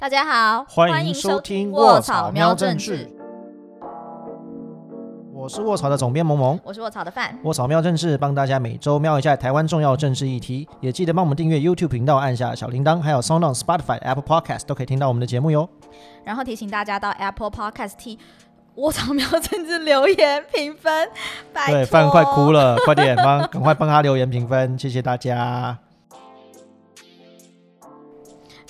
大家好，欢迎收听卧草喵政治。我是卧草的总编萌萌，我是卧草的范。卧草喵政治帮大家每周瞄一下台湾重要政治议题，也记得帮我们订阅 YouTube 频道，按下小铃铛，还有 Sound On、Spotify、Apple Podcast 都可以听到我们的节目哟。然后提醒大家到 Apple Podcast 替卧草喵政治留言评分。对，范快哭了，快点帮，赶快帮他留言评分，谢谢大家。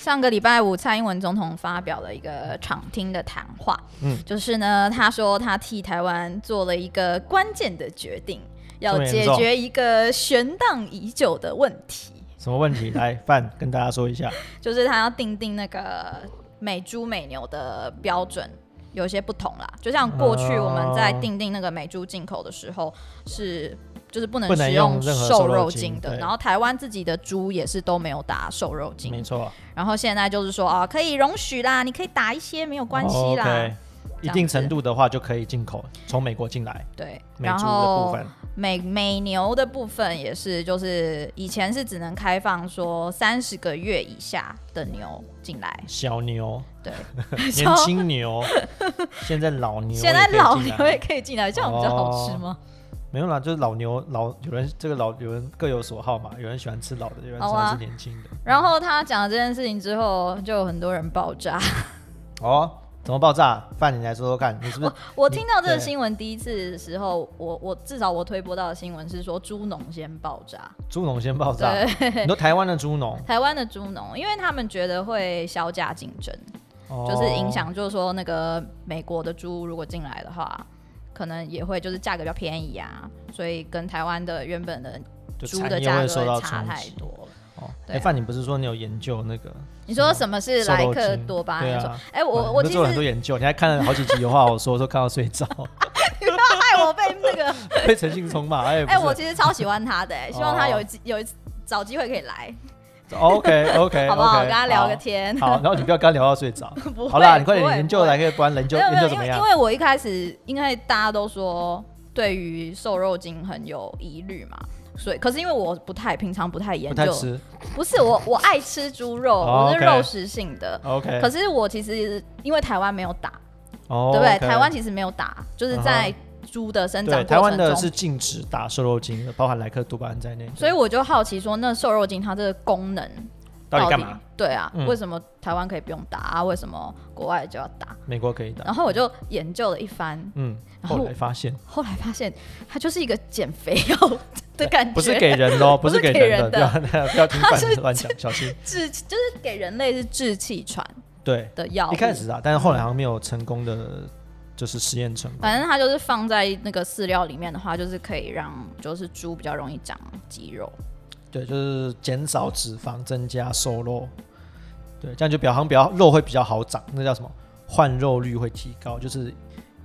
上个礼拜五，蔡英文总统发表了一个场听的谈话，嗯，就是呢，他说他替台湾做了一个关键的决定，要解决一个悬荡已久的问题。什么问题？来，范跟大家说一下，就是他要定定那个美猪美牛的标准。有些不同啦，就像过去我们在定定那个美猪进口的时候，是就是不能使用瘦肉精的，然后台湾自己的猪也是都没有打瘦肉精，没错。然后现在就是说啊，可以容许啦，你可以打一些没有关系啦。一定程度的话就可以进口，从美国进来。对，然后美美牛的部分也是，就是以前是只能开放说三十个月以下的牛进来，小牛，对，年轻牛，现在老牛，现在老牛也可以进来，这样比较好吃吗？没有啦，就是老牛老有人这个老有人各有所好嘛，有人喜欢吃老的，有人喜欢吃年轻的。然后他讲了这件事情之后，就有很多人爆炸。哦。怎么爆炸？范，你来说说看，你是不是？我听到这个新闻第一次的时候，我我至少我推播到的新闻是说猪农先爆炸，猪农先爆炸。你说台湾的猪农，台湾的猪农，因为他们觉得会销价竞争，就是影响，就是说那个美国的猪如果进来的话，可能也会就是价格比较便宜啊，所以跟台湾的原本的猪的价格差太多。哦哎，范，你不是说你有研究那个？你说什么是莱克多巴胺？啊，哎，我我做了很多研究，你还看了好几集有话我说，说看到睡着。你不要害我被那个 被陈信聪骂。哎，哎，我其实超喜欢他的，哎，希望他有有一找机会可以来。OK OK，好不好？跟他聊个天。好，然后你不要跟他聊到睡着。好啦，你快点研究来，可以不然研究研究怎么样？因为我一开始因为大家都说对于瘦肉精很有疑虑嘛。所以，可是因为我不太平常不太研究，不是我我爱吃猪肉，我是肉食性的。OK，可是我其实因为台湾没有打，对不对？台湾其实没有打，就是在猪的生长对，台湾的是禁止打瘦肉精的，包含莱克多巴胺在内。所以我就好奇说，那瘦肉精它这个功能到底干嘛？对啊，为什么台湾可以不用打啊？为什么国外就要打？美国可以打。然后我就研究了一番，嗯，后来发现，后来发现它就是一个减肥药。的感觉 不是给人哦，不是给人的，不要不要听反乱讲，小心。治 就是给人类是治气喘对的药，一开始啊，但是后来好像没有成功的，就是实验成功。反正它就是放在那个饲料里面的话，就是可以让就是猪比较容易长肌肉。对，就是减少脂肪，增加瘦肉。对，这样就比较好像比较肉会比较好长，那叫什么？换肉率会提高，就是。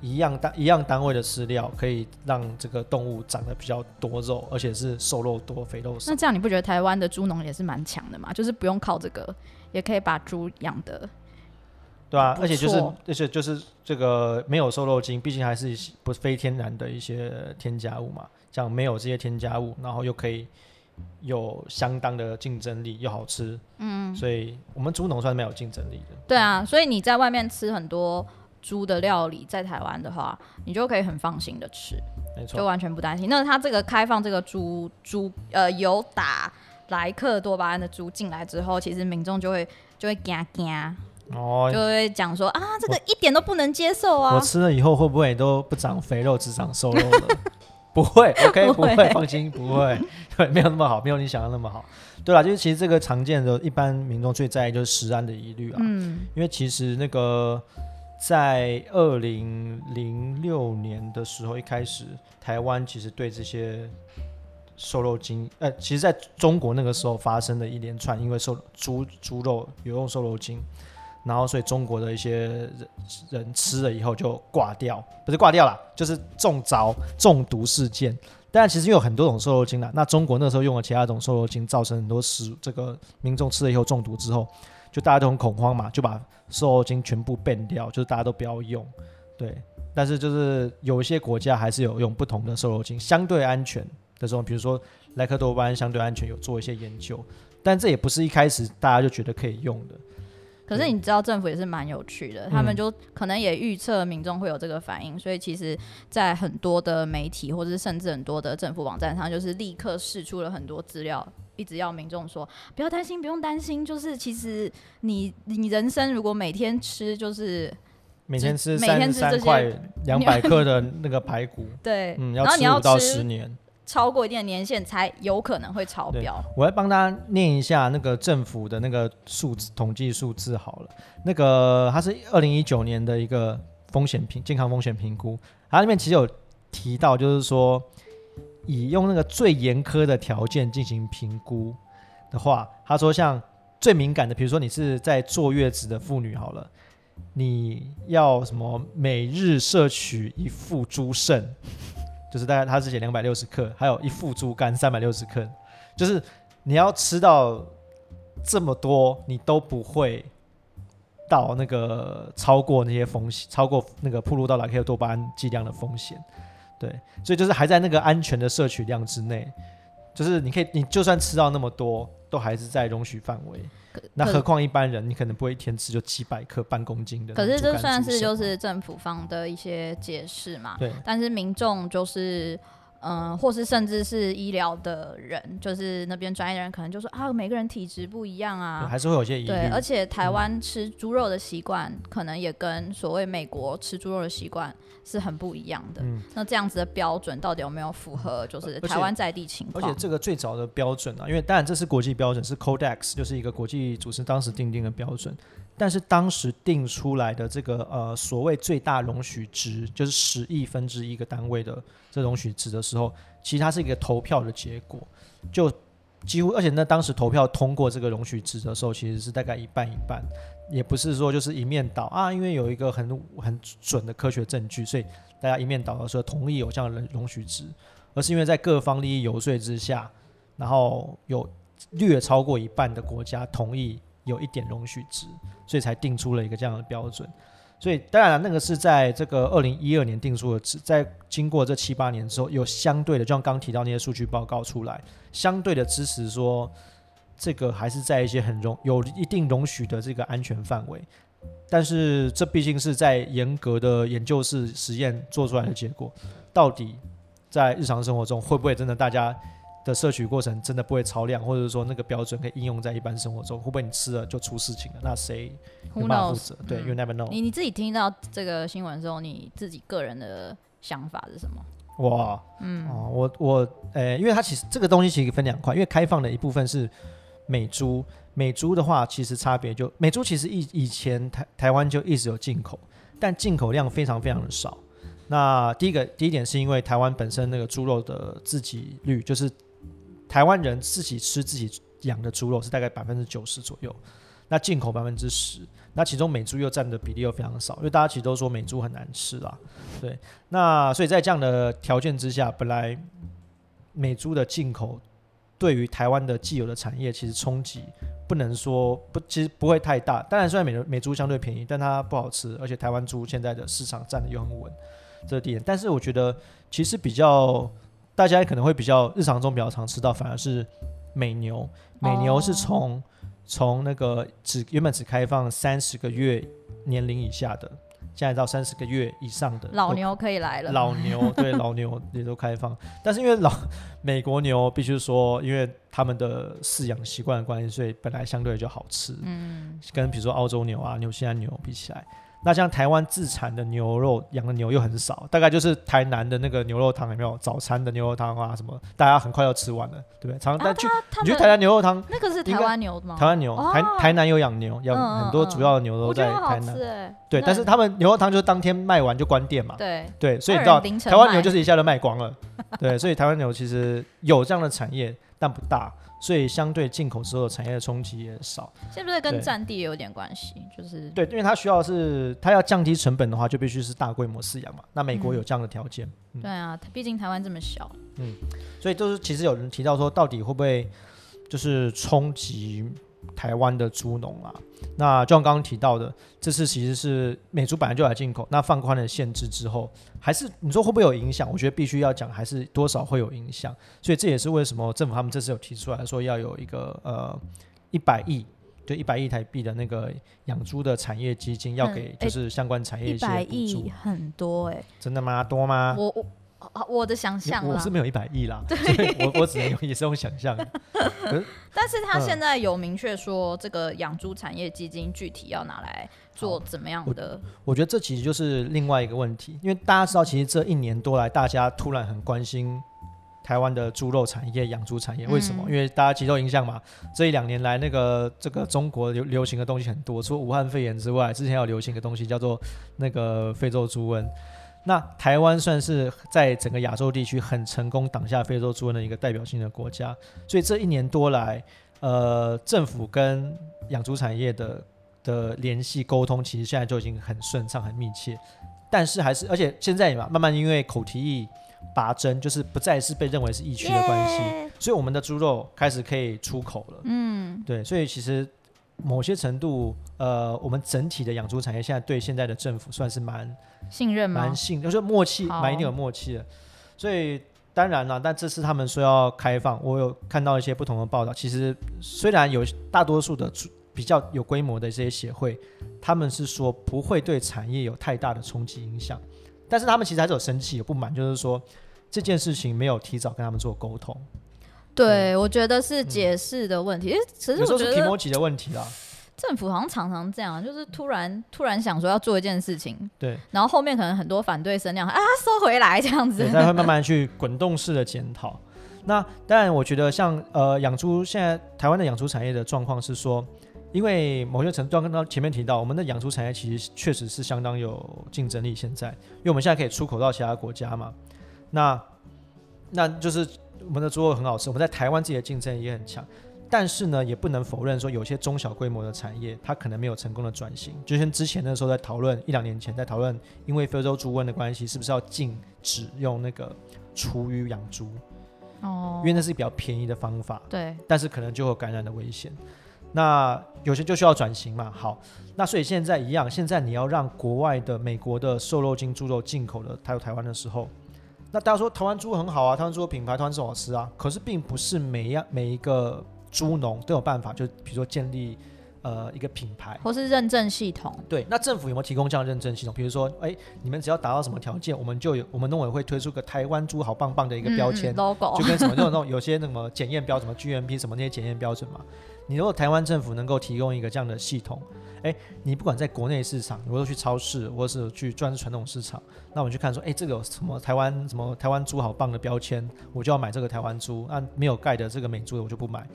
一样单一样单位的饲料可以让这个动物长得比较多肉，而且是瘦肉多、肥肉少。那这样你不觉得台湾的猪农也是蛮强的吗？就是不用靠这个，也可以把猪养的，对啊，而且就是而且就是这个没有瘦肉精，毕竟还是不是非天然的一些添加物嘛。这样没有这些添加物，然后又可以有相当的竞争力，又好吃，嗯，所以我们猪农算是没有竞争力的。对啊，所以你在外面吃很多。猪的料理在台湾的话，你就可以很放心的吃，没错，就完全不担心。那它这个开放这个猪猪呃有打莱克多巴胺的猪进来之后，其实民众就会就会惊惊哦，就会讲说啊，这个一点都不能接受啊。我吃了以后会不会都不长肥肉，只长瘦肉了？不会，OK，不会，放心，不会，对，没有那么好，没有你想的那么好。对啦，就是其实这个常见的，一般民众最在意就是食安的疑虑啊，嗯，因为其实那个。在二零零六年的时候，一开始台湾其实对这些瘦肉精，呃，其实在中国那个时候发生的一连串，因为瘦猪猪肉有用瘦肉精，然后所以中国的一些人人吃了以后就挂掉，不是挂掉了，就是中招中毒事件。但其实有很多种瘦肉精啦，那中国那时候用了其他种瘦肉精，造成很多食这个民众吃了以后中毒之后。就大家都很恐慌嘛，就把瘦肉精全部变掉，就是大家都不要用。对，但是就是有一些国家还是有用不同的瘦肉精，相对安全的这种，比如说莱克多巴胺相对安全，有做一些研究，但这也不是一开始大家就觉得可以用的。可是你知道政府也是蛮有趣的，他们嗯就可能也预测民众会有这个反应，所以其实，在很多的媒体或者是甚至很多的政府网站上，就是立刻释出了很多资料。一直要民众说不要担心，不用担心，就是其实你你人生如果每天吃就是每天吃每三天吃这些两百克的那个排骨，对，嗯，然后你要吃五到吃十年。超过一定的年限才有可能会超标。我来帮大家念一下那个政府的那个数字统计数字好了。那个它是二零一九年的一个风险评健康风险评估，它里面其实有提到，就是说以用那个最严苛的条件进行评估的话，他说像最敏感的，比如说你是在坐月子的妇女好了。你要什么每日摄取一副猪肾，就是大概它是写两百六十克，还有一副猪肝三百六十克，就是你要吃到这么多，你都不会到那个超过那些风险，超过那个铺路到莱克多巴胺剂量的风险。对，所以就是还在那个安全的摄取量之内，就是你可以，你就算吃到那么多，都还是在容许范围。那何况一般人，你可能不会一天吃就几百克、半公斤的可是。这算是就是政府方的一些解释嘛？对但是民众就是，嗯、或是甚至是医疗的人，就是那边专业的人，可能就说啊，每个人体质不一样啊。还是会有些疑虑。对，而且台湾吃猪肉的习惯，可能也跟所谓美国吃猪肉的习惯是很不一样的。嗯那这样子的标准到底有没有符合就是台湾在地情况？而且这个最早的标准啊，因为当然这是国际标准，是 Codex，就是一个国际组织当时定定的标准。但是当时定出来的这个呃所谓最大容许值，就是十亿分之一个单位的这容许值的时候，其实它是一个投票的结果，就几乎而且呢，当时投票通过这个容许值的时候，其实是大概一半一半，也不是说就是一面倒啊，因为有一个很很准的科学证据，所以大家一面倒的说同意有这样的容许值。而是因为在各方利益游说之下，然后有略超过一半的国家同意有一点容许值，所以才定出了一个这样的标准。所以当然了，那个是在这个二零一二年定出的值，在经过这七八年之后，有相对的，就像刚提到那些数据报告出来，相对的支持说，这个还是在一些很容有一定容许的这个安全范围。但是这毕竟是在严格的研究室实验做出来的结果，到底在日常生活中会不会真的大家的摄取过程真的不会超量，或者说那个标准可以应用在一般生活中，会不会你吃了就出事情了？那谁有办法负？对、嗯 y o u never know。你你自己听到这个新闻之后，你自己个人的想法是什么？我，嗯，哦，我我，呃，因为它其实这个东西其实分两块，因为开放的一部分是美猪，美猪的话其实差别就美猪其实以以前台台湾就一直有进口，但进口量非常非常的少。那第一个第一点是因为台湾本身那个猪肉的自给率，就是台湾人自己吃自己养的猪肉是大概百分之九十左右，那进口百分之十，那其中美猪又占的比例又非常少，因为大家其实都说美猪很难吃啦，对，那所以在这样的条件之下，本来美猪的进口对于台湾的既有的产业其实冲击不能说不，其实不会太大。当然，虽然美美猪相对便宜，但它不好吃，而且台湾猪现在的市场占的又很稳，这点。但是我觉得其实比较大家可能会比较日常中比较常吃到，反而是美牛。美牛是从、从那个只原本只开放三十个月年龄以下的，现在到三十个月以上的老牛可以来了，老牛 对老牛也都开放，但是因为老美国牛必须说，因为他们的饲养习惯的关系，所以本来相对就好吃。嗯，跟比如说澳洲牛啊、纽西兰牛比起来，那像台湾自产的牛肉养的牛又很少，大概就是台南的那个牛肉汤有没有？早餐的牛肉汤啊什么，大家很快要吃完了，对不对？常啊但去他你去台南牛肉汤，那个是台湾牛的吗？台湾牛哦台台南有养牛，养嗯很多嗯主要的牛都在台南。吃哎，对，但是他们牛肉汤就是当天卖完就关店嘛。对，对，所以你知道台湾牛就是一下就卖光了。对，所以台湾牛其实有这样的产业，但不大，所以相对进口之后产业的冲击也少。是不是跟占地也有点关系？就是对，因为它需要是它要降低成本的话，就必须是大规模饲养嘛。那美国嗯有这样的条件，嗯对啊，毕竟台湾这么小，嗯所以就是其实有人提到说，到底会不会就是冲击台湾的猪农啊？那就像刚刚提到的，这次其实是美猪本来就来进口，那放宽了限制之后，还是你说会不会有影响？我觉得必须要讲，还是多少会有影响。所以这也是为什么政府他们这次有提出来说要有一个呃一百亿就一百亿台币的那个养猪的产业基金，要给就是相关产业一百亿很多哎，真的吗？多吗？我我。我的想象，我是没有一百亿啦，对，我我只能用也是用想象。但是他现在有明确说，这个养猪产业基金具体要拿来做怎么样的？我觉得这其实就是另外一个问题，因为大家知道，其实这一年多来，大家突然很关心台湾的猪肉产业、养猪产业，为什么？因为大家接受影响嘛。这一两年来，那个这个中国流流行的东西很多，除了武汉肺炎之外，之前有流行的东西叫做那个非洲猪瘟。那台湾算是在整个亚洲地区很成功挡下非洲猪瘟的一个代表性的国家，所以这一年多来，呃，政府跟养猪产业的的联系沟通，其实现在就已经很顺畅、很密切。但是还是，而且现在嘛，慢慢因为口蹄疫拔针，就是不再是被认为是疫区的关系，所以我们的猪肉开始可以出口了。嗯，对，所以其实。某些程度，呃，我们整体的养猪产业现在对现在的政府算是蛮信任、蛮信，就是默契，蛮一定有默契的。所以当然了，但这次他们说要开放，我有看到一些不同的报道。其实虽然有大多数的比较有规模的这些协会，他们是说不会对产业有太大的冲击影响，但是他们其实还是有生气、有不满，就是说这件事情没有提早跟他们做沟通。对，我觉得是解释的问题。其实我觉得提莫奇的问题啦。政府好像常常这样，就是突然突然想说要做一件事情，对，然后后面可能很多反对声量啊，收回来这样子，那会慢慢去滚动式的检讨。那当然，我觉得像呃养猪，现在台湾的养猪产业的状况是说，因为某些程度，刚刚前面提到，我们的养猪产业其实确实是相当有竞争力。现在，因为我们现在可以出口到其他国家嘛，那那就是。我们的猪肉很好吃，我们在台湾自己的竞争力也很强，但是呢，也不能否认说有些中小规模的产业，它可能没有成功的转型。就像之前的时候在讨论一两年前在讨论，因为非洲猪瘟的关系，是不是要禁止用那个厨余养猪？哦，因为那是比较便宜的方法。对，但是可能就有感染的危险。那有些就需要转型嘛。好，那所以现在一样，现在你要让国外的美国的瘦肉精猪肉进口的，它有台湾的时候。那大家说台湾猪很好啊，台湾猪的品牌，台湾猪好吃啊。可是并不是每样每一个猪农都有办法，就比如说建立呃一个品牌，或是认证系统。对，那政府有没有提供这样认证系统？比如说，哎，你们只要达到什么条件，我们就有我们农委会推出个台湾猪好棒棒的一个标签，logo，就跟什么那种那种有些什么检验标准，什么 GMP 什么那些检验标准嘛。你如果台湾政府能够提供一个这样的系统，哎，你不管在国内市场，如果去超市，或者是去专传统市场，那我们去看说，哎，这个有什么台湾什么台湾猪好棒的标签，我就要买这个台湾猪。那没有盖的这个美猪的，我就不买。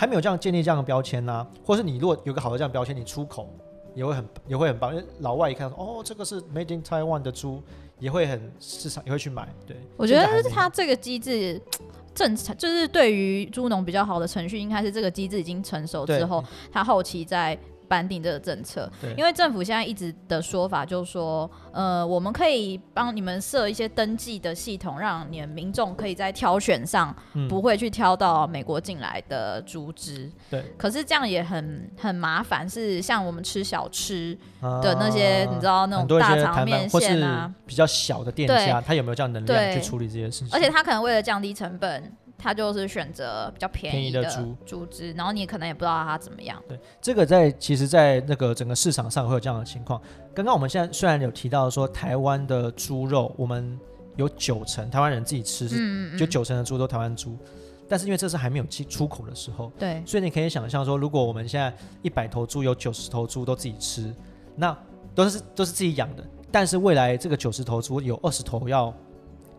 还没有这样建立这样的标签呢？或是你如果有个好的这样标签，你出口也会很也会很棒，因为老外一看说，哦，这个是 Made in Taiwan 的猪，也会很市场也会去买。对，我觉得它这个机制。正常就是对于猪农比较好的程序，应该是这个机制已经成熟之后，他后期再颁定这个政策。因为政府现在一直的说法就是说，呃，我们可以帮你们设一些登记的系统，让你们民众可以在挑选上不会去挑到美国进来的猪只。对。可是这样也很很麻烦，是像我们吃小吃的那些，你知道那种大肠面线啊，比较小的店家，他有没有这样能量去处理这些事情？而且他可能为了降低成本。他就是选择比较便宜的猪猪只，然后你可能也不知道它怎么样。对，这个在其实，在那个整个市场上会有这样的情况。刚刚我们现在虽然有提到说，台湾的猪肉，我们有九成台湾人自己吃是，就九成的猪都台湾猪，但是因为这是还没有出出口的时候，对，所以你可以想象说，如果我们现在一百头猪有九十头猪都自己吃，那都是都是自己养的，但是未来这个九十头猪有二十头要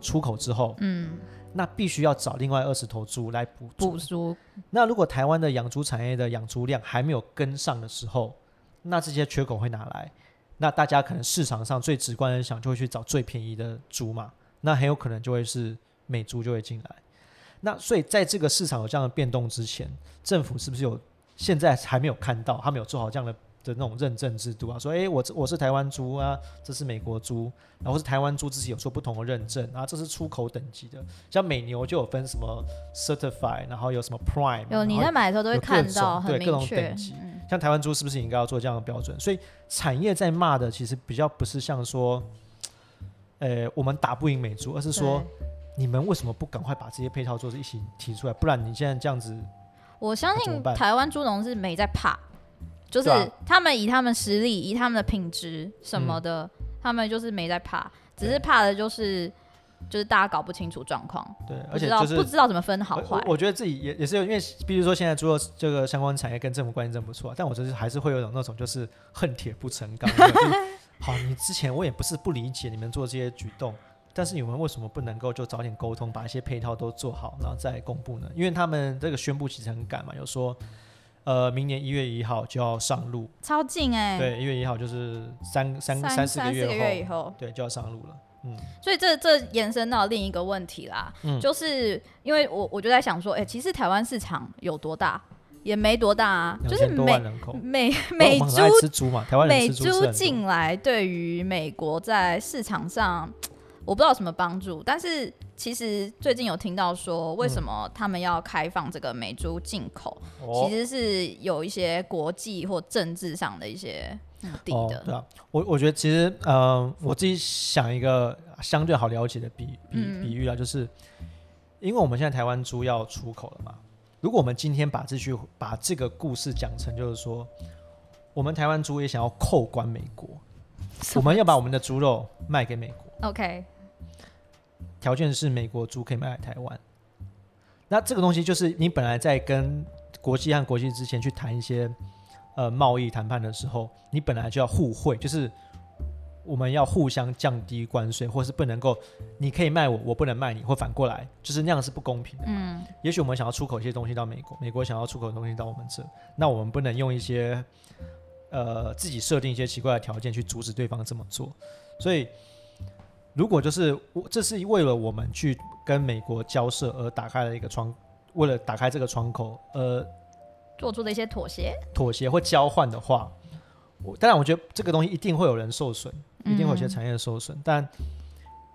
出口之后，嗯。那必须要找另外二十头猪来补补足。那如果台湾的养猪产业的养猪量还没有跟上的时候，那这些缺口会哪来？那大家可能市场上最直观的想就会去找最便宜的猪嘛。那很有可能就会是美猪就会进来。那所以在这个市场有这样的变动之前，政府是不是有现在还没有看到，他没有做好这样的？的那种认证制度啊，说哎，我我是台湾猪啊，这是美国猪，然后是台湾猪自己有做不同的认证啊，这是出口等级的，像美牛就有分什么 certified，然后有什么 prime，有你在买的时候都会看到，对各种等级，像台湾猪是不是应该要做这样的标准？所以产业在骂的其实比较不是像说，呃，我们打不赢美猪，而是说你们为什么不赶快把这些配套做一起提出来？不然你现在这样子，我相信台湾猪农是没在怕。就是他们以他们实力，以他们的品质什么的，他们就是没在怕，只是怕的就是就是大家搞不清楚状况，对，而且就是不知道怎么分好坏。我觉得自己也也是有，因为比如说现在猪肉这个相关产业跟政府关系真不错，但我就是还是会有种那种就是恨铁不成钢。好，你之前我也不是不理解你们做这些举动。但是你们为什么不能够就早点沟通，把一些配套都做好，然后再公布呢？因为他们这个宣布其实很赶嘛，有说，呃，明年一月一号就要上路，超近哎。对，一月一号就是三三三四个月以后，对，就要上路了。嗯，所以这这延伸到另一个问题啦，就是因为我我就在想说，哎，其实台湾市场有多大？也没多大啊，就是美美 美猪美猪进来，对于美国在市场上。我不知道什么帮助，但是其实最近有听到说，为什么他们要开放这个美猪进口，其实是有一些国际或政治上的一些目的的。对啊，我我觉得其实，呃，我自己想一个相对好了解的比比比喻啊，就是因为我们现在台湾猪要出口了嘛，如果我们今天把这句把这个故事讲成就是说，我们台湾猪也想要扣关美国，我们要把我们的猪肉卖给美国。OK，条件是美国猪可以卖来台湾。那这个东西就是你本来在跟国际和国际之前去谈一些呃贸易谈判的时候，你本来就要互惠，就是我们要互相降低关税，或是不能够你可以卖我，我不能卖你，或反过来，就是那样是不公平的。嗯，也许我们想要出口一些东西到美国，美国想要出口的东西到我们这，那我们不能用一些呃自己设定一些奇怪的条件去阻止对方这么做，所以。如果就是我，这是为了我们去跟美国交涉而打开了一个窗，为了打开这个窗口而做出的一些妥协、妥协或交换的话，我当然我觉得这个东西一定会有人受损，一定会有些产业受损，但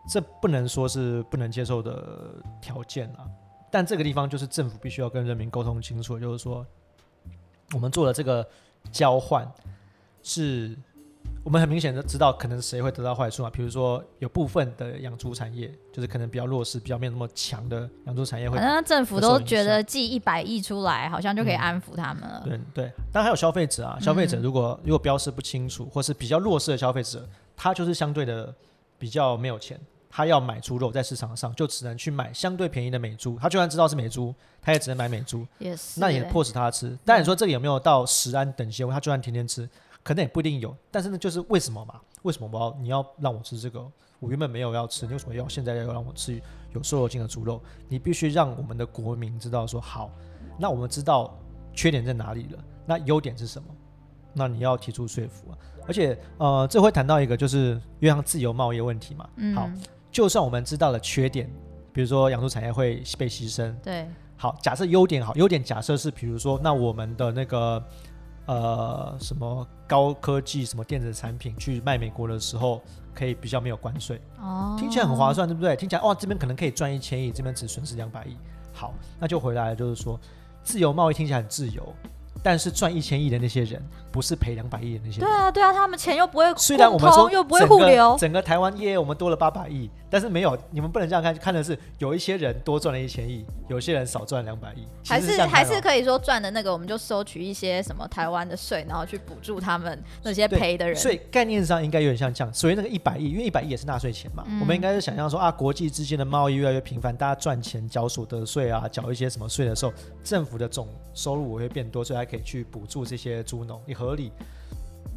这不能说是不能接受的条件啊。但这个地方就是政府必须要跟人民沟通清楚，就是说我们做的这个交换是。我们很明显的知道，可能谁会得到坏处啊？比如说，有部分的养猪产业，就是可能比较弱势、比较没有那么强的养猪产业会。反正政府都觉得寄一百亿出来，好像就可以安抚他们了。对对，当然还有消费者啊，消费者如果如果标示不清楚，或是比较弱势的消费者，他就是相对的比较没有钱，他要买猪肉在市场上就只能去买相对便宜的美猪，他就算知道是美猪，他也只能买美猪。也是。那也迫使他吃。但你说这里有没有到食安等级？他就算天天吃。可能也不一定有，但是呢，就是为什么嘛？为什么我要你要让我吃这个？我原本没有要吃，你为什么要现在要让我吃有瘦肉精的猪肉？你必须让我们的国民知道说好，那我们知道缺点在哪里了，那优点是什么？那你要提出说服啊！而且呃，这会谈到一个就是因为像自由贸易问题嘛。嗯。好，就算我们知道了缺点，比如说养猪产业会被牺牲。对。好，假设优点好，优点假设是比如说那我们的那个。呃，什么高科技、什么电子产品去卖美国的时候，可以比较没有关税，哦，听起来很划算，对不对？听起来哇，这边可能可以赚一千亿，这边只损失两百亿。好，那就回来了，就是说，自由贸易听起来很自由。但是赚一千亿的那些人，不是赔两百亿的那些人。对啊，对啊，他们钱又不会虽然我们说又不会互流，整个台湾业我们多了八百亿，但是没有，你们不能这样看，看的是有一些人多赚了一千亿，有些人少赚两百亿。还是还是可以说赚的那个，我们就收取一些什么台湾的税，然后去补助他们那些赔的人。所以概念上应该有点像这样。所以那个一百亿，因为一百亿也是纳税钱嘛，我们应该是想象说啊，国际之间的贸易越来越频繁，大家赚钱缴所得税啊，缴一些什么税的时候，政府的总收入会变多，所以还可以去补助。这些猪农也合合理，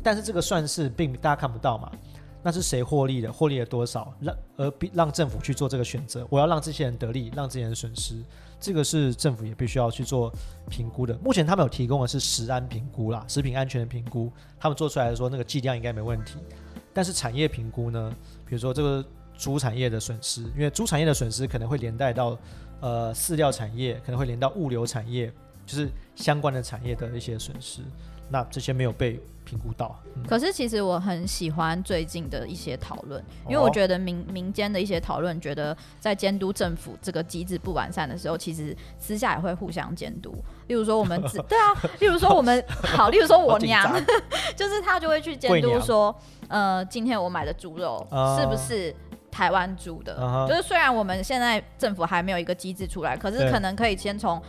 但是这个算是并大家看不到嘛？那是谁获利的？获利了多少？让而让政府去做这个选择。我要让这些人得利，让这些人损失，这个是政府也必须要去做评估的。目前他们有提供的是食安评估啦，食品安全的评估，他们做出来的说那个剂量应该没问题。但是产业评估呢？比如说这个猪产业的损失，因为猪产业的损失可能会连带到呃饲料产业，可能会连到物流产业。就是相关的产业的一些损失，那这些没有被评估到。可是其实我很喜欢最近的一些讨论，因为我觉得民民间的一些讨论，觉得在监督政府这个机制不完善的时候，其实私下也会互相监督。例如说我们 对啊，例如说我们好，例如说我 娘，就是他就会去监督说，呃，今天我买的猪肉是不是台湾猪的？就是虽然我们现在政府还没有一个机制出来，可是可能可以先从。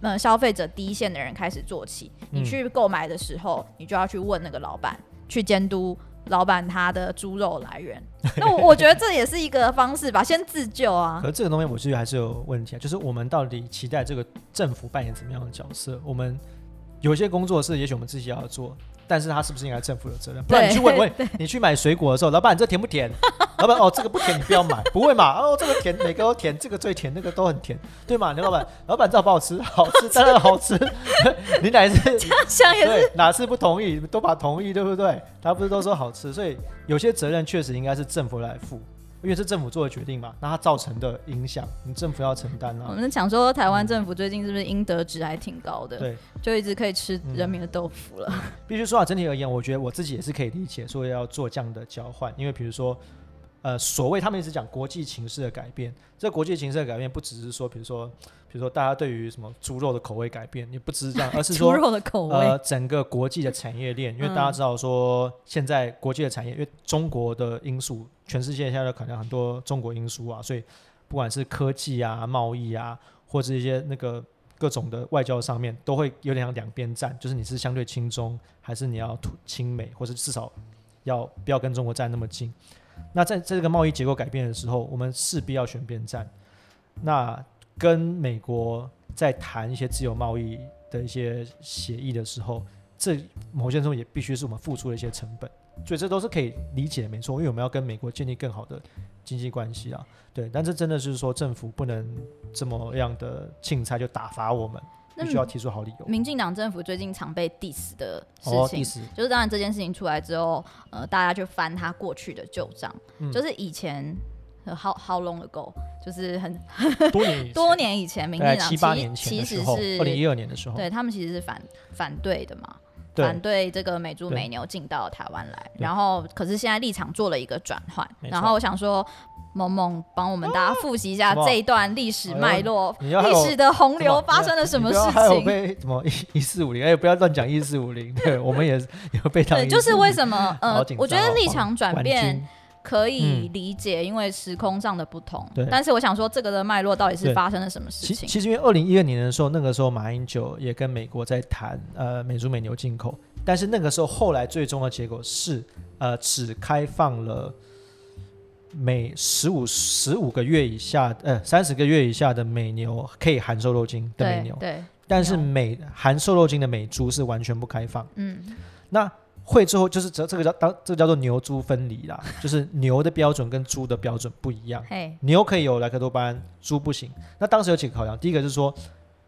呃消费者第一线的人开始做起。你去购买的时候，你就要去问那个老板，去监督老板他的猪肉来源。那我我觉得这也是一个方式吧，先自救啊。可这个东西我觉得还是有问题啊，就是我们到底期待这个政府扮演怎么样的角色？我们有些工作是也许我们自己要做。但是他是不是应该政府有责任？不然你去问问，你去买水果的时候，老板你这甜不甜？老板哦，这个不甜，你不要买。不会嘛？哦，这个甜，每个都甜，这个最甜，那个都很甜，对吗？刘老板，老板知道不好吃？好吃，当然好吃。你哪是？想也是。哪次不同意？都把同意，对不对？他不是都说好吃？所以有些责任确实应该是政府来负。因为是政府做的决定嘛，那它造成的影响，你政府要承担啊。我们想说台湾政府最近是不是应得值还挺高的？对，就一直可以吃人民的豆腐了。必须说啊，整体而言，我觉得我自己也是可以理解，说要做这样的交换。因为比如说，呃，所谓他们一直讲国际形势的改变，这国际形势的改变不只是说，比如说。比如说，大家对于什么猪肉的口味改变，也不只是这样，而是说，猪肉的口味，呃，整个国际的产业链，因为大家知道说，现在国际的产业，因为中国的因素，全世界现在都考量很多中国因素啊，所以不管是科技啊、贸易啊，或者一些那个各种的外交上面，都会有点像两边站，就是你是相对亲中，还是你要亲美，或者至少要不要跟中国站那么近？那在在这个贸易结构改变的时候，我们势必要选边站。那跟美国在谈一些自由贸易的一些协议的时候，这某些时候也必须是我们付出的一些成本，所以这都是可以理解，没错。因为我们要跟美国建立更好的经济关系啊，对。但这真的是说政府不能这么样的钦差就打发我们，必须要提出好理由。民进党政府最近常被 diss 的事情，就是当然这件事情出来之后，呃，大家就翻他过去的旧账，就是以前。How how long ago？就是很多年 多年以前，民进党七八年前其实是二零一二年的时候，对他们其实是反反对的嘛，反对这个美猪美牛进到台湾来。然后，可是现在立场做了一个转换。然后我想说，萌萌帮我们大家复习一下这一段历史脉络，历史的洪流发生了什么事情？还有被什么一一四五零？哎，不要乱讲一四五零。对，我们也也被他。对，就是为什么？呃，我觉得立场转变。可以理解，因为时空上的不同。对。但是我想说，这个的脉络到底是发生了什么事情？其实，因为二零一二年的时候，那个时候马英九也跟美国在谈呃美猪美牛进口，但是那个时候后来最终的结果是呃只开放了每十五十五个月以下呃三十个月以下的美牛可以含瘦肉精的美牛，对。但是美含瘦肉精的美猪是完全不开放。嗯。那。会之后就是这这个叫当这个叫做牛猪分离啦，就是牛的标准跟猪的标准不一样。牛可以有莱克多巴胺，猪不行。那当时有几个考量，第一个是说，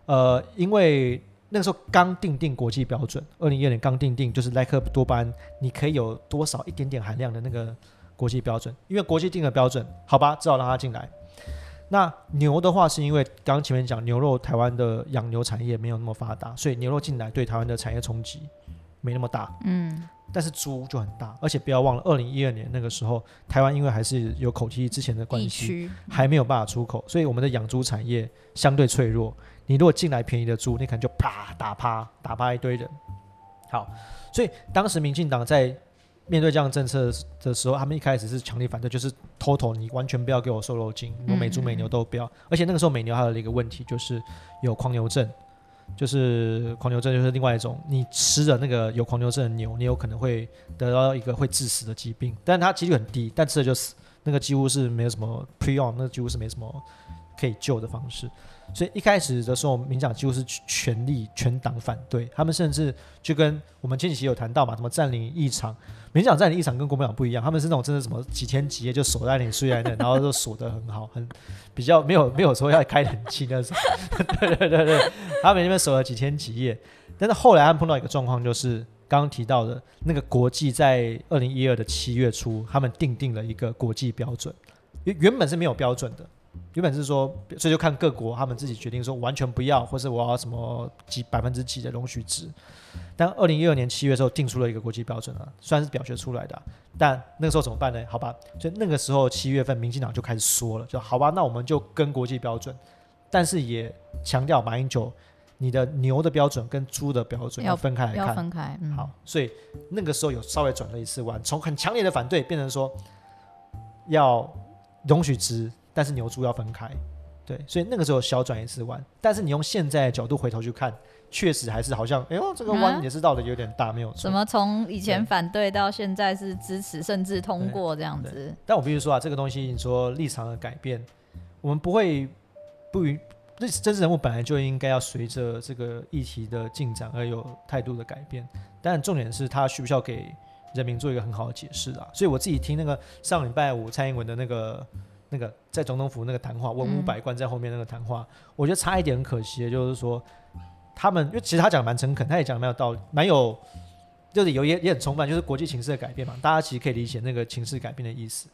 呃，因为那个时候刚定定国际标准，二零一二年刚定定，就是莱克多巴胺你可以有多少一点点含量的那个国际标准，因为国际定的标准，好吧，只好让它进来。那牛的话，是因为刚刚前面讲牛肉，台湾的养牛产业没有那么发达，所以牛肉进来对台湾的产业冲击。没那么大，嗯，但是猪就很大，而且不要忘了，二零一二年那个时候，台湾因为还是有口蹄之前的关系，还没有办法出口，所以我们的养猪产业相对脆弱。你如果进来便宜的猪，你可能就啪打趴打趴一堆人。好，所以当时民进党在面对这样政策的时候，他们一开始是强烈反对，就是偷偷你完全不要给我瘦肉精，我美猪美牛都不要。而且那个时候美牛还有一个问题，就是有狂牛症。就是狂牛症，就是另外一种，你吃的那个有狂牛症的牛，你有可能会得到一个会致死的疾病，但它几率很低，但吃了就死，那个几乎是没有什么 pre on，那几乎是没什么可以救的方式。所以一开始的时候，民党几乎是全力全党反对，他们甚至就跟我们前几期有谈到嘛，什么占领一场，民党占领一场跟国民党不一样，他们是那种真的什么几天几夜就守在那里睡在那，然后都锁得很好，很比较没有没有说要开冷气那种，对对对对，他们那边守了几天几夜，但是后来他们碰到一个状况，就是刚刚提到的那个国际在二零一二的七月初，他们定定了一个国际标准，原原本是没有标准的。原本是说，所以就看各国他们自己决定说完全不要，或是我要什么几百分之几的容许值。但二零一二年七月的时候定出了一个国际标准啊，算是表决出来的。但那个时候怎么办呢？好吧，所以那个时候七月份，民进党就开始说了，就好吧，那我们就跟国际标准，但是也强调马英九，你的牛的标准跟猪的标准要分开来看，要分开。好，所以那个时候有稍微转了一次弯，从很强烈的反对变成说要容许值。但是牛猪要分开，对，所以那个时候小转一次弯，但是你用现在的角度回头去看，确实还是好像，哎呦，这个弯也是绕的有点大，没有错。什么从以前反对到现在是支持，甚至通过这样子。但我必须说啊，这个东西你说立场的改变，我们不会不允。这真实人物本来就应该要随着这个议题的进展而有态度的改变，但重点是他需不需要给人民做一个很好的解释啊？所以我自己听那个上礼拜五蔡英文的那个那个在总统府那个谈话，文武百官在后面那个谈话，我觉得差一点很可惜的就是说，他们因为其实他讲的蛮诚恳，他也讲的蛮有道理，蛮有就是有也也很充分，就是国际情势的改变嘛，大家其实可以理解那个情势改变的意思。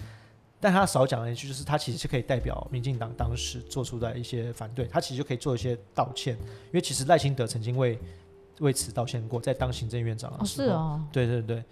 但他少讲了一句，就是他其实是可以代表民进党当时做出的一些反对，他其实就可以做一些道歉，因为其实赖清德曾经为为此道歉过，在当行政院长的时候，是哦，对对对，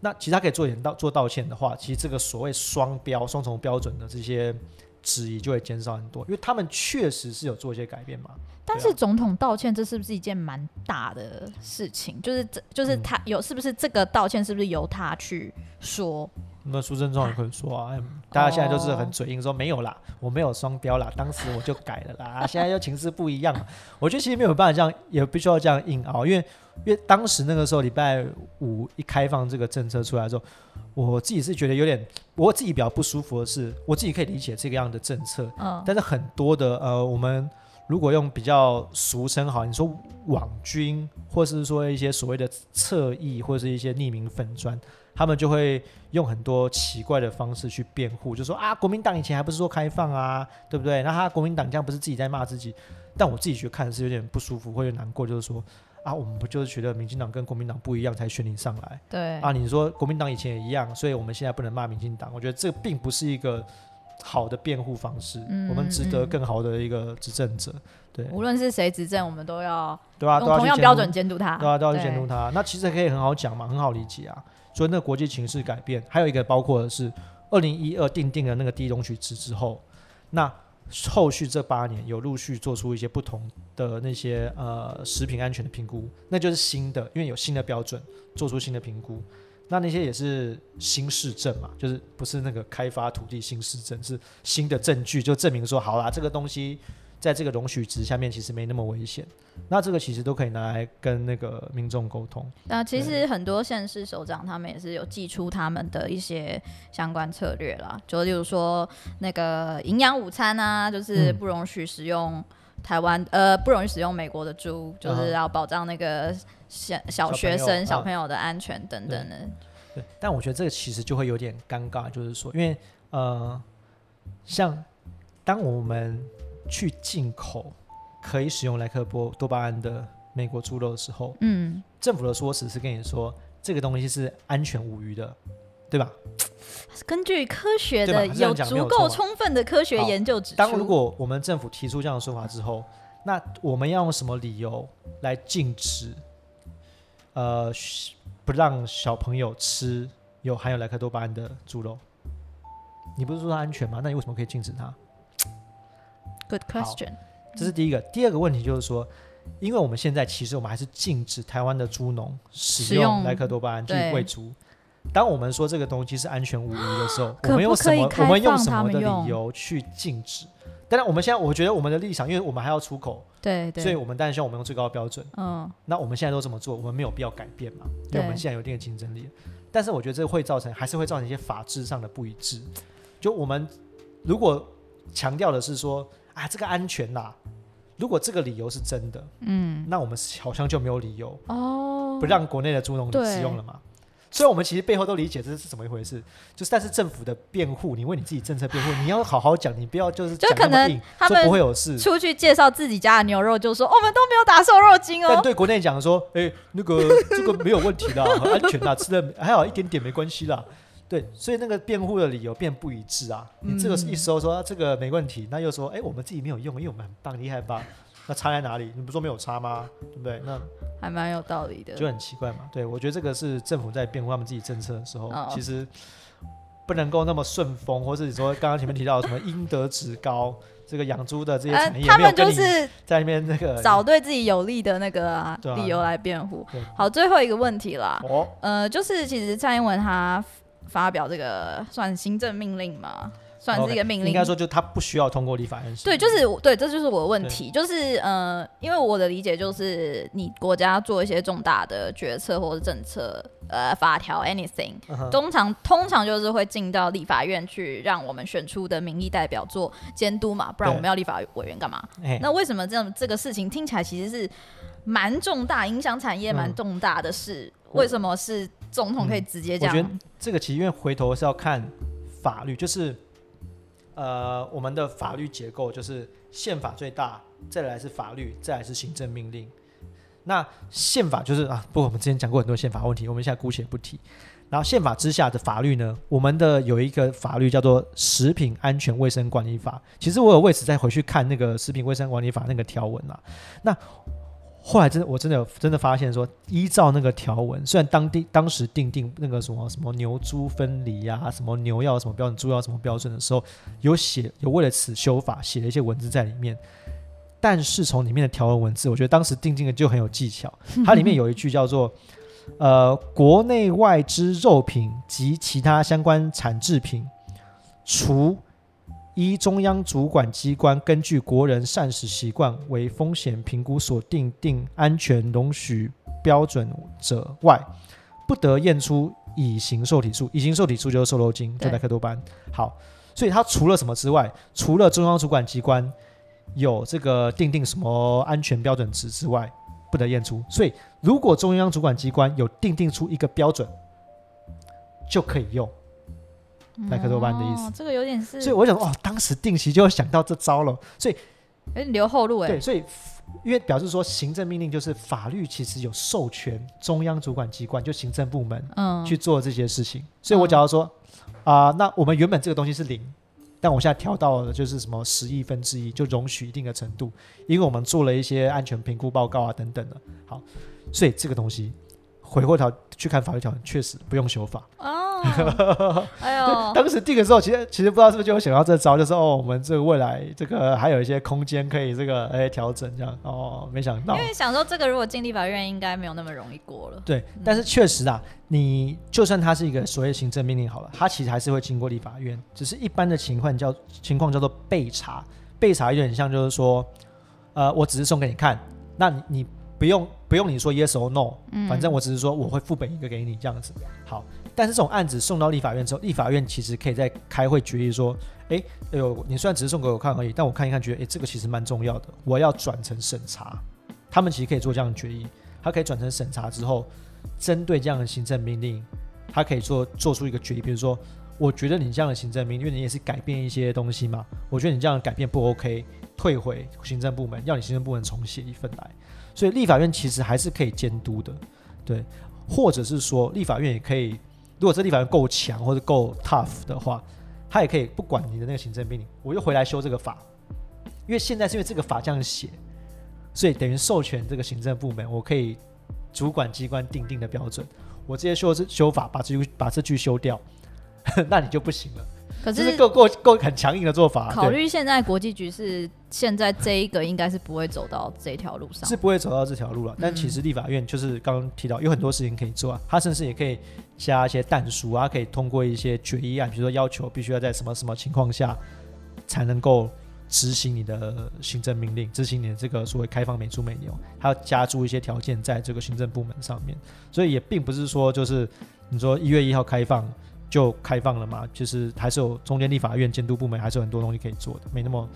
那其实他可以做一点道做道歉的话，其实这个所谓双标、双重标准的这些质疑就会减少很多，因为他们确实是有做一些改变嘛。但是总统道歉，这是不是一件蛮大的事情？就是这就是他有是不是这个道歉是不是由他去说？那苏贞昌也可以说啊，大家现在都是很嘴硬，说没有啦，我没有双标啦，当时我就改了啦，现在又情势不一样，我觉得其实没有办法这样，也必须要这样硬熬，因为因为当时那个时候礼拜五一开放这个政策出来之后，我自己是觉得有点，我自己比较不舒服的是，我自己可以理解这个样的政策，嗯，但是很多的呃，我们如果用比较俗称好，你说网军，或是说一些所谓的侧翼，或者是一些匿名粉砖。他们就会用很多奇怪的方式去辩护，就说啊，国民党以前还不是说开放啊，对不对？那他国民党这样不是自己在骂自己？但我自己觉得看是有点不舒服，或者难过，就是说啊，我们不就是觉得民进党跟国民党不一样才选你上来？对啊，你说国民党以前也一样，所以我们现在不能骂民进党？我觉得这并不是一个好的辩护方式。我们值得更好的一个执政者。对，无论是谁执政，我们都要对啊，用同样标准监督他。对啊，都要去监督他。那其实可以很好讲嘛，很好理解啊。所以那国际情势改变，还有一个包括的是二零一二定定了那个第一容许值之后，那后续这八年有陆续做出一些不同的那些呃食品安全的评估，那就是新的，因为有新的标准，做出新的评估，那那些也是新市政嘛，就是不是那个开发土地新市政，是新的证据，就证明说好啦，这个东西。在这个容许值下面，其实没那么危险。那这个其实都可以拿来跟那个民众沟通。那其实很多县市首长他们也是有寄出他们的一些相关策略啦，就例如说那个营养午餐啊，就是不容许使用台湾呃，不容易使用美国的猪，就是要保障那个小小学生小朋友的安全等等的。对，但我觉得这个其实就会有点尴尬，就是说，因为呃，像当我们去进口可以使用莱克波多巴胺的美国猪肉的时候，嗯，政府的说辞是跟你说这个东西是安全无虞的，对吧？根据科学的有足够充分的科学研究指出，当如果我们政府提出这样的说法之后，那我们要用什么理由来禁止？呃，不让小朋友吃有含有莱克多巴胺的猪肉？你不是说它安全吗？那你为什么可以禁止它？Good question，这是第一个。第二个问题就是说，因为我们现在其实我们还是禁止台湾的猪农使用莱克多巴胺去喂猪。当我们说这个东西是安全无虞的时候，我们用什么？我们用什么的理由去禁止？当然，我们现在我觉得我们的立场，因为我们还要出口，对，所以我们当然希望我们用最高标准。嗯，那我们现在都这么做，我们没有必要改变嘛？因为我们现在有一定的竞争力。但是我觉得这会造成，还是会造成一些法制上的不一致。就我们如果强调的是说。啊，这个安全啦！如果这个理由是真的，嗯，那我们好像就没有理由哦，不让国内的猪农使用了嘛。所以，我们其实背后都理解这是怎么一回事。就是，但是政府的辩护，你为你自己政策辩护，你要好好讲，你不要就是就可能他们不会有事。出去介绍自己家的牛肉，就说我们都没有打瘦肉精哦。但对国内讲说，哎，那个这个没有问题的，很 安全的，吃的还好一点点没关系啦。对，所以那个辩护的理由变不一致啊！你这个一说说这个没问题，那又说哎，我们自己没有用，因为我们很棒，厉害吧？那差在哪里？你不说没有差吗？对不对？那还蛮有道理的，就很奇怪嘛。对，我觉得这个是政府在辩护他们自己政策的时候，其实不能够那么顺风，或是你说刚刚前面提到什么应得值高，这个养猪的这些产业，他们就是在那边那个找对自己有利的那个理由来辩护。好，最后一个问题啦，呃，就是其实蔡英文他。发表这个算行政命令嘛？算是一个命令。应该说，就他不需要通过立法院。对，就是对，这就是我的问题。就是呃，因为我的理解就是，你国家做一些重大的决策或者政策，呃，法条 anything，通常通常就是会进到立法院去，让我们选出的民意代表做监督嘛，不然我们要立法委员干嘛？那为什么这样这个事情听起来其实是蛮重大，影响产业蛮重大的事？为什么是总统可以直接这样？我觉得这个其实因为回头是要看法律，就是。呃，我们的法律结构就是宪法最大，再来是法律，再来是行政命令。那宪法就是啊，不，我们之前讲过很多宪法问题，我们现在姑且不提。然后宪法之下的法律呢，我们的有一个法律叫做《食品安全卫生管理法》。其实我有为此再回去看那个《食品卫生管理法》那个条文啊，那。后来真的，我真的真的发现说，依照那个条文，虽然当地当时定定那个什么什么牛猪分离呀，什么牛要什么标准，猪要什么标准的时候，有写有为了此修法写了一些文字在里面，但是从里面的条文文字，我觉得当时定定的就很有技巧。它里面有一句叫做“呃，国内外之肉品及其他相关产制品，除”一中央主管机关根据国人膳食习惯为风险评估所定定安全容许标准者外，不得验出乙型受体素。乙型受体素就是瘦肉精，就在克多班。好，所以它除了什么之外，除了中央主管机关有这个定定什么安全标准值之外，不得验出。所以如果中央主管机关有定定出一个标准，就可以用。莱克多巴胺的意思，这个有点是，所以我想哦，当时定期就想到这招了，所以哎留后路哎，对，所以因为表示说行政命令就是法律其实有授权中央主管机关就行政部门嗯。去做这些事情，所以我假如说啊，那我们原本这个东西是零，但我现在调到了就是什么十亿分之一，就容许一定的程度，因为我们做了一些安全评估报告啊等等的，好，所以这个东西回过头去看法律条文，确实不用修法啊。哎呦！当时定的时候，其实其实不知道是不是就会想到这招，就是哦，我们这个未来这个还有一些空间可以这个哎调整这样哦，没想到。因为想说这个如果进立法院应该没有那么容易过了。对，但是确实啊，你就算它是一个所谓行政命令好了，它其实还是会经过立法院，只是一般的情况叫情况叫做备查，备查有点像就是说，呃，我只是送给你看，那你你不用不用你说 yes or no，反正我只是说我会副本一个给你这样子，好。但是这种案子送到立法院之后，立法院其实可以在开会决议说：“哎，哎呦，你虽然只是送给我看而已，但我看一看，觉得哎，这个其实蛮重要的，我要转成审查。”他们其实可以做这样的决议，他可以转成审查之后，针对这样的行政命令，他可以做做出一个决议，比如说，我觉得你这样的行政命令，因为你也是改变一些东西嘛，我觉得你这样的改变不 OK，退回行政部门，要你行政部门重写一份来。所以立法院其实还是可以监督的，对，或者是说立法院也可以。如果这地方够强或者够 tough 的话，他也可以不管你的那个行政命令，我又回来修这个法。因为现在是因为这个法这样写，所以等于授权这个行政部门，我可以主管机关定定的标准，我直接修这修法，把这句把这句修掉，那你就不行了。可是 够够够很强硬的做法。考虑现在国际局势，现在这一个应该是不会走到这条路上，是不会走到这条路了。但其实立法院就是刚刚提到，有很多事情可以做啊。他甚至也可以加一些弹书啊，可以通过一些决议案，比如说要求必须要在什么什么情况下才能够执行你的行政命令，执行你的这个所谓开放美猪美牛，还要加注一些条件在这个行政部门上面。所以也并不是说就是你说一月一号开放。就开放了嘛，就是还是有中间立法院监督部门，还是有很多东西可以做的，没那么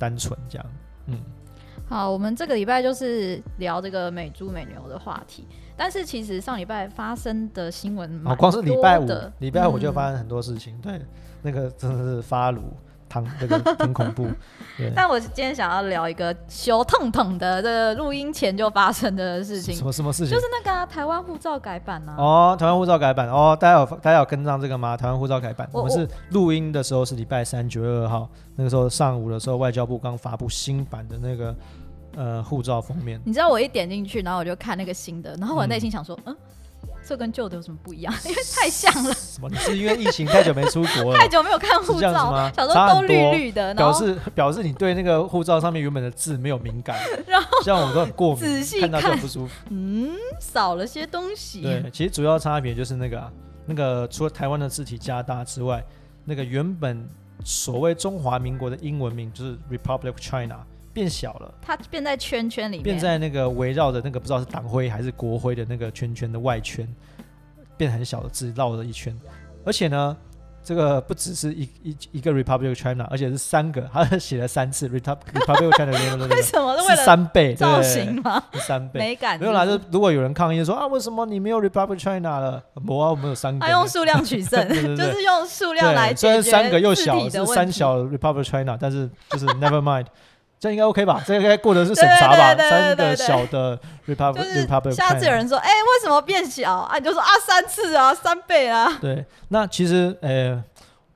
单纯这样。嗯，好，我们这个礼拜就是聊这个美猪美牛的话题，但是其实上礼拜发生的新闻，哦，光是礼拜五，礼拜五就发生很多事情，对，那个真的是发炉。唐 那个很恐怖，但我今天想要聊一个羞痛痛的，这个录音前就发生的事情。什么什么事情？就是那个台湾护照改版呢。哦，台湾护照改版哦，大家有大家有跟上这个吗？台湾护照改版，我们是录音的时候是礼拜三九月二号，那个时候上午的时候，外交部刚发布新版的那个呃护照封面。你知道我一点进去，然后我就看那个新的，然后我内心想说，嗯。这跟旧的有什么不一样？因为太像了。什么？你是因为疫情太久没出国了？太久没有看护照吗？小时候都绿绿的，表示表示你对那个护照上面原本的字没有敏感。然后像我都很过敏，仔细看到就不舒服。嗯，少了些东西。对，其实主要差别就是那个啊那个除了台湾的字体加大之外，那个原本所谓中华民国的英文名就是 Republic of China 变小了，它变在圈圈里面，变在那个围绕着那个不知道是党徽还是国徽的那个圈圈的外圈，变很小的字绕了一圈，而且呢。这个不只是一一一个 Republic of China，而且是三个，他写了三次 Republic of China。为什么？为了三倍造型吗？三倍美感。没有啦，就如果有人抗议说啊，为什么你没有 Republic of China 了？我啊，我们有三个。他用数量取胜，就是用数量来虽然三个又小，是三小 Republic of China，但是就是 Never mind。这应该 OK 吧？这应该过的是审查吧？三个小的 Republic Republic。下次有人说，哎，为什么变小啊？你就说啊，三次啊，三倍啊。对，那其实，呃，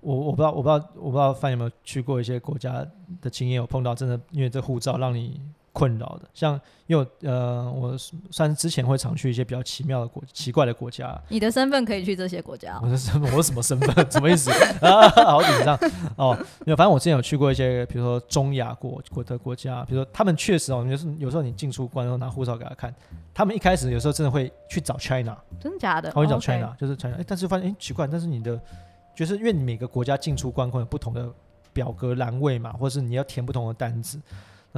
我我不知道，我不知道，我不知道范有没有去过一些国家的经验，有碰到真的因为这护照让你。困扰的，像因为呃，我算是之前会常去一些比较奇妙的国、奇怪的国家。你的身份可以去这些国家？我的身份，我什么身份？什么意思 啊？好紧张哦！没有，反正我之前有去过一些，比如说中亚国国的国家，比如说他们确实哦，就是有时候你进出关，然后拿护照给他看，他们一开始有时候真的会去找 China，真的假的？会找 China，就是 China。哎，但是发现哎奇怪，但是你的就是因为你每个国家进出关会有不同的表格栏位嘛，或者是你要填不同的单子。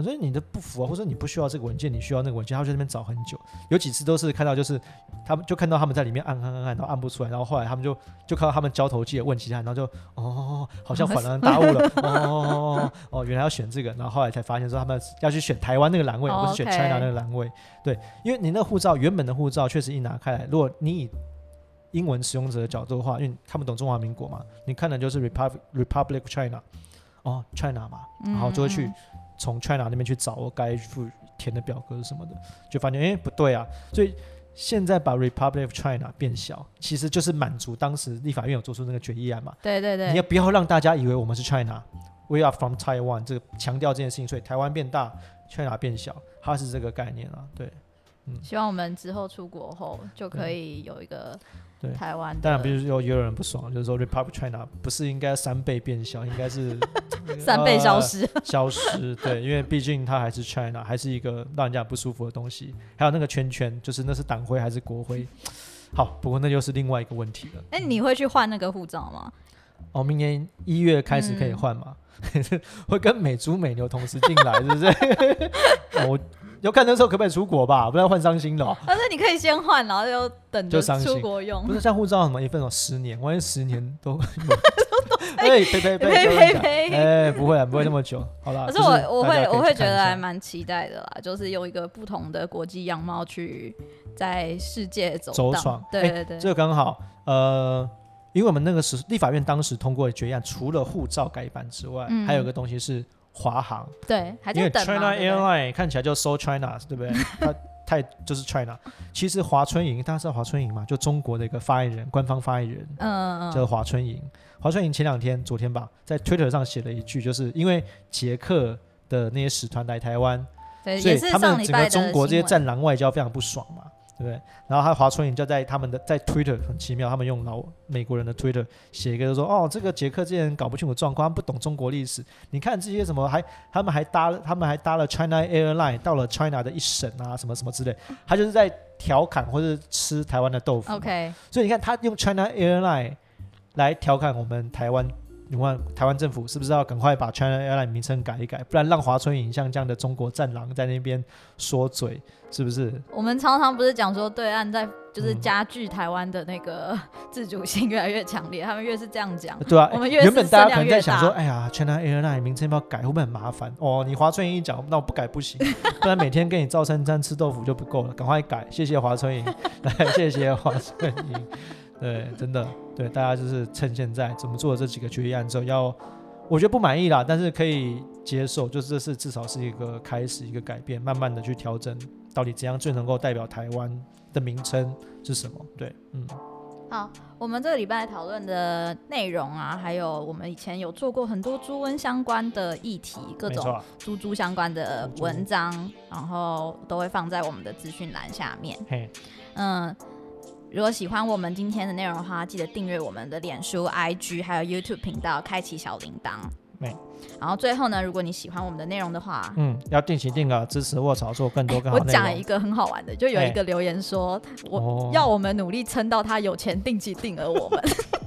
所以你的不符啊，或者你不需要这个文件，你需要那个文件，他就在那边找很久。有几次都是看到，就是他们就看到他们在里面按按按按，然后按不出来，然后后来他们就就看到他们交头接耳问其他人，然后就哦，好像 恍然大悟了，哦哦，原来要选这个，然后后来才发现说他们要去选台湾那个栏位，不是选 China 那个栏位。对，因为你那个护照原本的护照确实一拿开来，如果你以英文使用者的角度的话，因为看不懂中华民国嘛，你看的就是 Republic Republic China，哦，China 嘛，然后就会去。从 China 那边去找我该付填的表格什么的，就发现哎不对啊，所以现在把 Republic of China 变小，其实就是满足当时立法院有做出那个决议案嘛。对对对。你要不要让大家以为我们是 China，We are from Taiwan，这个强调这件事情，所以台湾变大，China 变小，它是这个概念啊。对，嗯。希望我们之后出国后就可以有一个。对台湾，当然，比如有也有人不爽，就是说 Republic China 不是应该三倍变小，应该是 三倍消失，消失。对，因为毕竟它还是 China，还是一个让人家不舒服的东西。还有那个圈圈，就是那是党徽还是国徽？好，不过那又是另外一个问题了。哎，你会去换那个护照吗？哦，明年一月开始可以换吗？会跟美猪美牛同时进来，是不是？我。要看那时候可不可以出国吧，不然换伤心了。但是你可以先换，然后就等着出国用。不是像护照什么一份哦，十年，万一十年都。哎，呸呸呸 呸呸！哎，不会啊，不会那么久。好了。可是我我会我会觉得还蛮期待的啦，就是用一个不同的国际样貌去在世界走走闯。对对对，这个刚好。呃，因为我们那个时立法院当时通过的决议案，除了护照改版之外，还有个东西是。华航对，因为 China Airline 看起来就 So China，对不对？它太就是 China。其实华春莹，大家知道华春莹嘛？就中国的一个发言人，官方发言人，嗯嗯嗯，叫华春莹。华春莹前两天，昨天吧，在 Twitter 上写了一句，就是因为捷克的那些使团来台湾，所以他们整个中国这些战狼外交非常不爽嘛。对不对？然后他华春莹就在他们的在 Twitter 很奇妙，他们用老美国人的 Twitter 写一个说：“哦，这个捷克这些人搞不清楚状况，不懂中国历史。你看这些什么还他们还搭了他们还搭了 China Airline 到了 China 的一省啊，什么什么之类。他就是在调侃或者吃台湾的豆腐。OK，所以你看他用 China Airline 来调侃我们台湾。你问台湾政府是不是要赶快把 China Airline 名称改一改，不然让华春莹像这样的中国战狼在那边说嘴，是不是？我们常常不是讲说对岸在就是加剧台湾的那个自主性越来越强烈，他们越是这样讲，对啊，我们越原本大家可能在想说，哎呀，China Airline 名称要改会不会很麻烦？哦，你华春莹一讲，那我不改不行，不然每天跟你赵三餐吃豆腐就不够了，赶快改，谢谢华春莹，来谢谢华春莹。对，真的，对大家就是趁现在怎么做了这几个决议案之后，要我觉得不满意啦，但是可以接受，就是这是至少是一个开始，一个改变，慢慢的去调整，到底怎样最能够代表台湾的名称是什么？对，嗯。好，我们这个礼拜讨论的内容啊，还有我们以前有做过很多猪瘟相关的议题，各种猪猪相关的文章，然后都会放在我们的资讯栏下面。嗯。如果喜欢我们今天的内容的话，记得订阅我们的脸书、IG 还有 YouTube 频道，开启小铃铛。没。然后最后呢，如果你喜欢我们的内容的话，嗯，要定期定额支持卧槽做更多更好我讲一个很好玩的，就有一个留言说，我要我们努力撑到他有钱定期定额我们。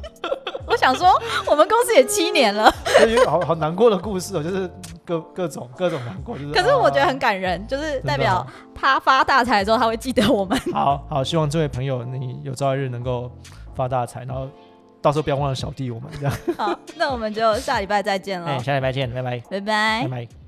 我想说，我们公司也七年了，好好难过的故事哦，就是各各种各种难过，就是。可是我觉得很感人，就是代表他发大财之后，他会记得我们。好好，希望这位朋友你有朝一日能够发大财，然后到时候不要忘了小弟我们这样。好，那我们就下礼拜再见了。哎，下礼拜见，拜拜，拜拜，拜拜。